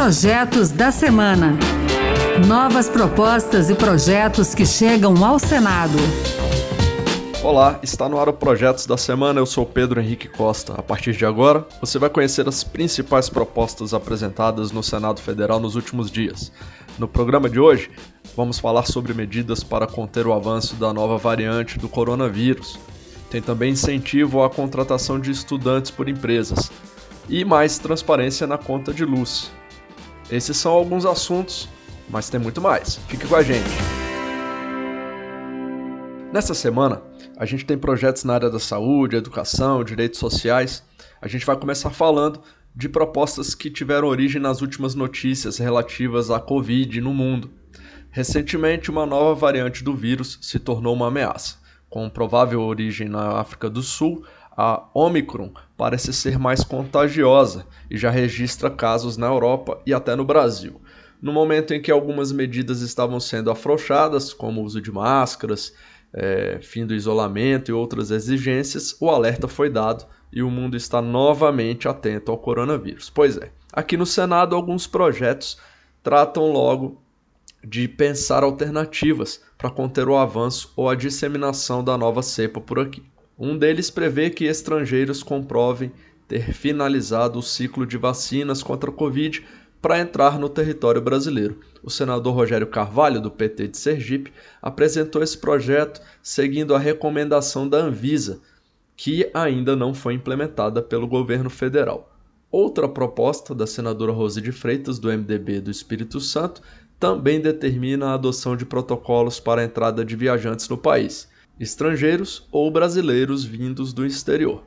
Projetos da Semana. Novas propostas e projetos que chegam ao Senado. Olá, está no ar o Projetos da Semana. Eu sou Pedro Henrique Costa. A partir de agora, você vai conhecer as principais propostas apresentadas no Senado Federal nos últimos dias. No programa de hoje, vamos falar sobre medidas para conter o avanço da nova variante do coronavírus. Tem também incentivo à contratação de estudantes por empresas e mais transparência na conta de luz. Esses são alguns assuntos, mas tem muito mais. Fique com a gente. Nessa semana, a gente tem projetos na área da saúde, educação, direitos sociais. A gente vai começar falando de propostas que tiveram origem nas últimas notícias relativas à Covid no mundo. Recentemente, uma nova variante do vírus se tornou uma ameaça. Com provável origem na África do Sul, a Omicron parece ser mais contagiosa e já registra casos na Europa e até no Brasil. No momento em que algumas medidas estavam sendo afrouxadas, como o uso de máscaras, é, fim do isolamento e outras exigências, o alerta foi dado e o mundo está novamente atento ao coronavírus. Pois é, aqui no Senado, alguns projetos tratam logo de pensar alternativas para conter o avanço ou a disseminação da nova cepa por aqui. Um deles prevê que estrangeiros comprovem ter finalizado o ciclo de vacinas contra a Covid para entrar no território brasileiro. O senador Rogério Carvalho, do PT de Sergipe, apresentou esse projeto seguindo a recomendação da Anvisa, que ainda não foi implementada pelo governo federal. Outra proposta da senadora Rose de Freitas, do MDB do Espírito Santo, também determina a adoção de protocolos para a entrada de viajantes no país estrangeiros ou brasileiros vindos do exterior.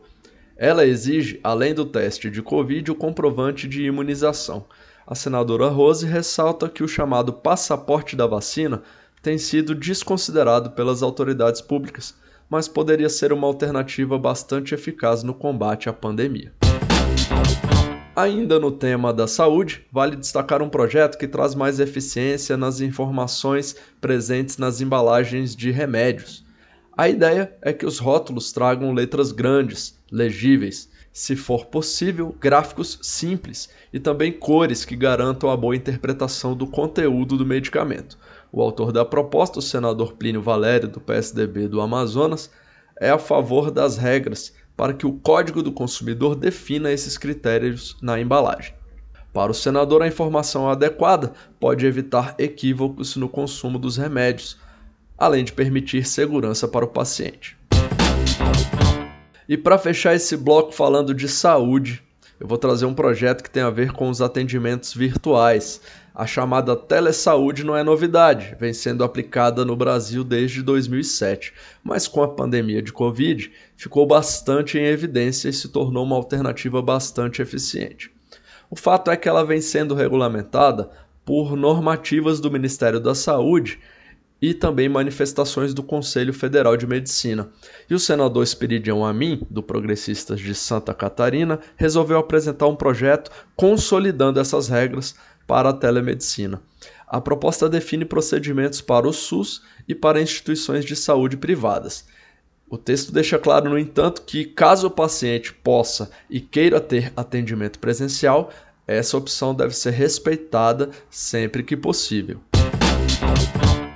Ela exige, além do teste de Covid, o comprovante de imunização. A senadora Rose ressalta que o chamado passaporte da vacina tem sido desconsiderado pelas autoridades públicas, mas poderia ser uma alternativa bastante eficaz no combate à pandemia. Ainda no tema da saúde, vale destacar um projeto que traz mais eficiência nas informações presentes nas embalagens de remédios. A ideia é que os rótulos tragam letras grandes, legíveis, se for possível, gráficos simples e também cores que garantam a boa interpretação do conteúdo do medicamento. O autor da proposta, o senador Plínio Valério, do PSDB do Amazonas, é a favor das regras para que o Código do Consumidor defina esses critérios na embalagem. Para o senador, a informação adequada pode evitar equívocos no consumo dos remédios, além de permitir segurança para o paciente. E para fechar esse bloco falando de saúde, eu vou trazer um projeto que tem a ver com os atendimentos virtuais. A chamada telesaúde não é novidade, vem sendo aplicada no Brasil desde 2007, mas com a pandemia de Covid ficou bastante em evidência e se tornou uma alternativa bastante eficiente. O fato é que ela vem sendo regulamentada por normativas do Ministério da Saúde e também manifestações do Conselho Federal de Medicina. E o senador Esperidião Amin, do Progressistas de Santa Catarina, resolveu apresentar um projeto consolidando essas regras para a telemedicina. A proposta define procedimentos para o SUS e para instituições de saúde privadas. O texto deixa claro, no entanto, que caso o paciente possa e queira ter atendimento presencial, essa opção deve ser respeitada sempre que possível.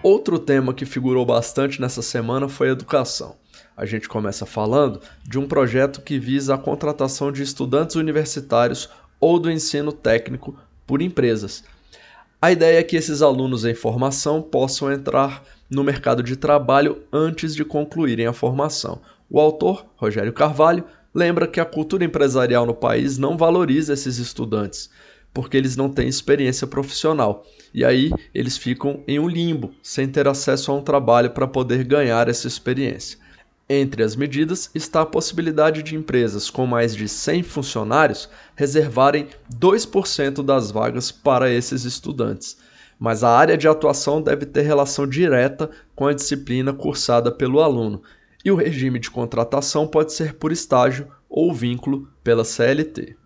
Outro tema que figurou bastante nessa semana foi educação. A gente começa falando de um projeto que visa a contratação de estudantes universitários ou do ensino técnico por empresas. A ideia é que esses alunos em formação possam entrar no mercado de trabalho antes de concluírem a formação. O autor, Rogério Carvalho, lembra que a cultura empresarial no país não valoriza esses estudantes porque eles não têm experiência profissional. E aí eles ficam em um limbo, sem ter acesso a um trabalho para poder ganhar essa experiência. Entre as medidas está a possibilidade de empresas com mais de 100 funcionários reservarem 2% das vagas para esses estudantes. Mas a área de atuação deve ter relação direta com a disciplina cursada pelo aluno, e o regime de contratação pode ser por estágio ou vínculo pela CLT.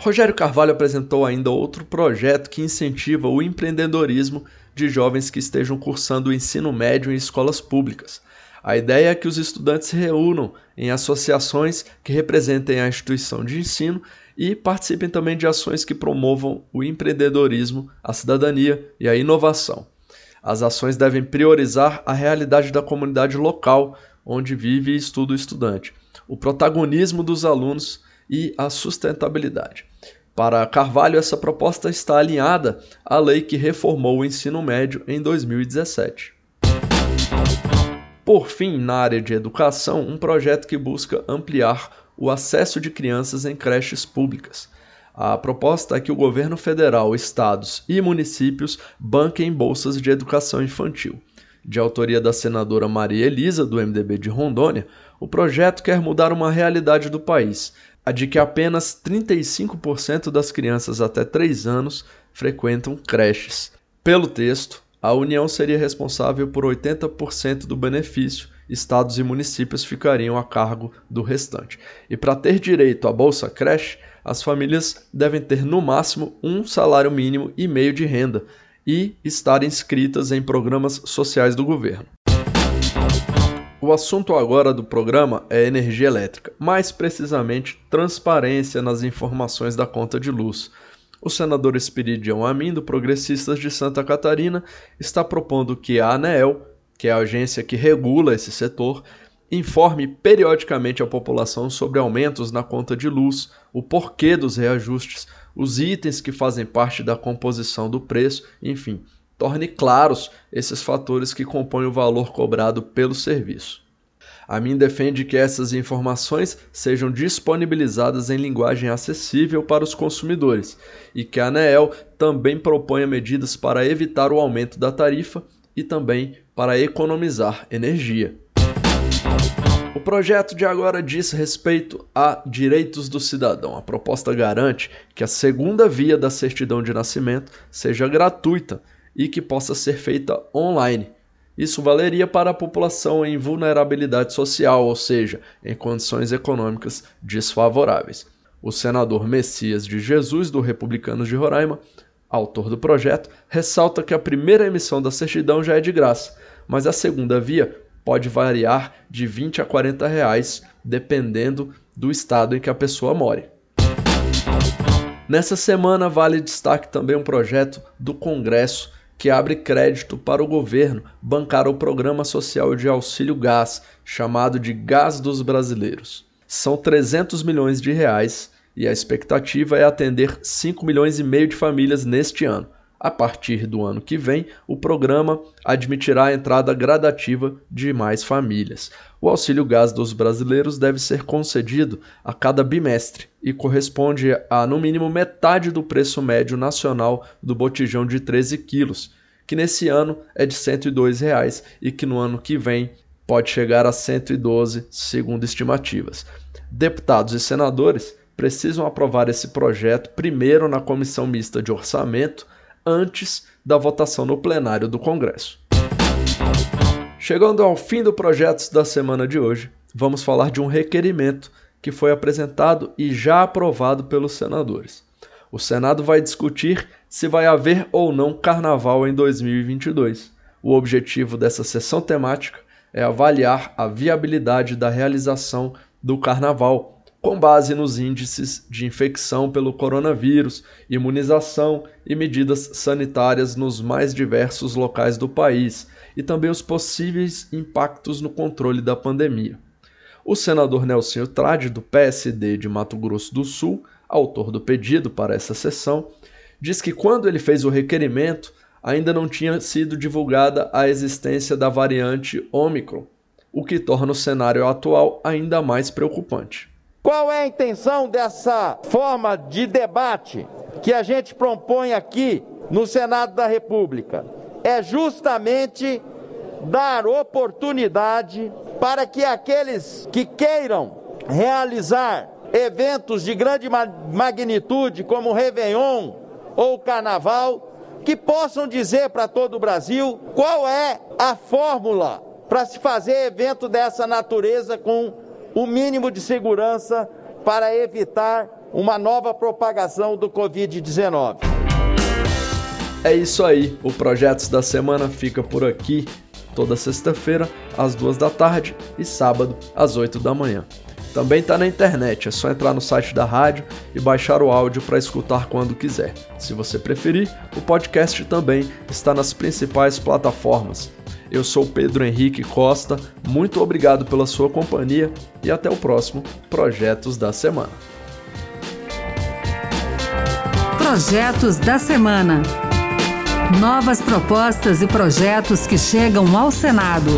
Rogério Carvalho apresentou ainda outro projeto que incentiva o empreendedorismo de jovens que estejam cursando o ensino médio em escolas públicas. A ideia é que os estudantes se reúnam em associações que representem a instituição de ensino e participem também de ações que promovam o empreendedorismo, a cidadania e a inovação. As ações devem priorizar a realidade da comunidade local onde vive e estuda o estudante, o protagonismo dos alunos e a sustentabilidade. Para Carvalho, essa proposta está alinhada à lei que reformou o ensino médio em 2017. Por fim, na área de educação, um projeto que busca ampliar o acesso de crianças em creches públicas. A proposta é que o governo federal, estados e municípios banquem bolsas de educação infantil. De autoria da senadora Maria Elisa, do MDB de Rondônia, o projeto quer mudar uma realidade do país, a de que apenas 35% das crianças até 3 anos frequentam creches. Pelo texto, a União seria responsável por 80% do benefício estados e municípios ficariam a cargo do restante. E para ter direito à Bolsa Creche, as famílias devem ter no máximo um salário mínimo e meio de renda e estar inscritas em programas sociais do governo. O assunto agora do programa é energia elétrica, mais precisamente transparência nas informações da conta de luz. O senador Espiridião Amin, do Progressistas de Santa Catarina, está propondo que a ANEEL que é a agência que regula esse setor, informe periodicamente a população sobre aumentos na conta de luz, o porquê dos reajustes, os itens que fazem parte da composição do preço, enfim, torne claros esses fatores que compõem o valor cobrado pelo serviço. A mim defende que essas informações sejam disponibilizadas em linguagem acessível para os consumidores e que a ANEEL também proponha medidas para evitar o aumento da tarifa e também para economizar energia. O projeto de agora diz respeito a direitos do cidadão. A proposta garante que a segunda via da certidão de nascimento seja gratuita e que possa ser feita online. Isso valeria para a população em vulnerabilidade social, ou seja, em condições econômicas desfavoráveis. O senador Messias de Jesus, do Republicanos de Roraima, autor do projeto, ressalta que a primeira emissão da certidão já é de graça, mas a segunda via pode variar de 20 a 40 reais, dependendo do estado em que a pessoa more. Nessa semana vale destaque também um projeto do Congresso que abre crédito para o governo bancar o programa social de auxílio gás, chamado de Gás dos Brasileiros. São 300 milhões de reais e a expectativa é atender 5 milhões e meio de famílias neste ano. A partir do ano que vem, o programa admitirá a entrada gradativa de mais famílias. O auxílio gás dos brasileiros deve ser concedido a cada bimestre e corresponde a no mínimo metade do preço médio nacional do botijão de 13 quilos, que nesse ano é de 102 reais, e que no ano que vem pode chegar a 112, segundo estimativas. Deputados e senadores precisam aprovar esse projeto primeiro na comissão mista de orçamento antes da votação no plenário do Congresso. Chegando ao fim do projeto da semana de hoje, vamos falar de um requerimento que foi apresentado e já aprovado pelos senadores. O Senado vai discutir se vai haver ou não carnaval em 2022. O objetivo dessa sessão temática é avaliar a viabilidade da realização do carnaval com base nos índices de infecção pelo coronavírus, imunização e medidas sanitárias nos mais diversos locais do país e também os possíveis impactos no controle da pandemia. O senador Nelson Trade, do PSD de Mato Grosso do Sul, autor do pedido para essa sessão, diz que quando ele fez o requerimento, ainda não tinha sido divulgada a existência da variante Omicron, o que torna o cenário atual ainda mais preocupante. Qual é a intenção dessa forma de debate que a gente propõe aqui no Senado da República? É justamente dar oportunidade para que aqueles que queiram realizar eventos de grande magnitude, como o Réveillon ou o Carnaval, que possam dizer para todo o Brasil qual é a fórmula para se fazer evento dessa natureza com o mínimo de segurança para evitar uma nova propagação do Covid-19. É isso aí, o Projetos da Semana fica por aqui. toda sexta-feira às duas da tarde e sábado às 8 da manhã. Também está na internet, é só entrar no site da rádio e baixar o áudio para escutar quando quiser. Se você preferir, o podcast também está nas principais plataformas. Eu sou Pedro Henrique Costa, muito obrigado pela sua companhia e até o próximo Projetos da Semana. Projetos da Semana. Novas propostas e projetos que chegam ao Senado.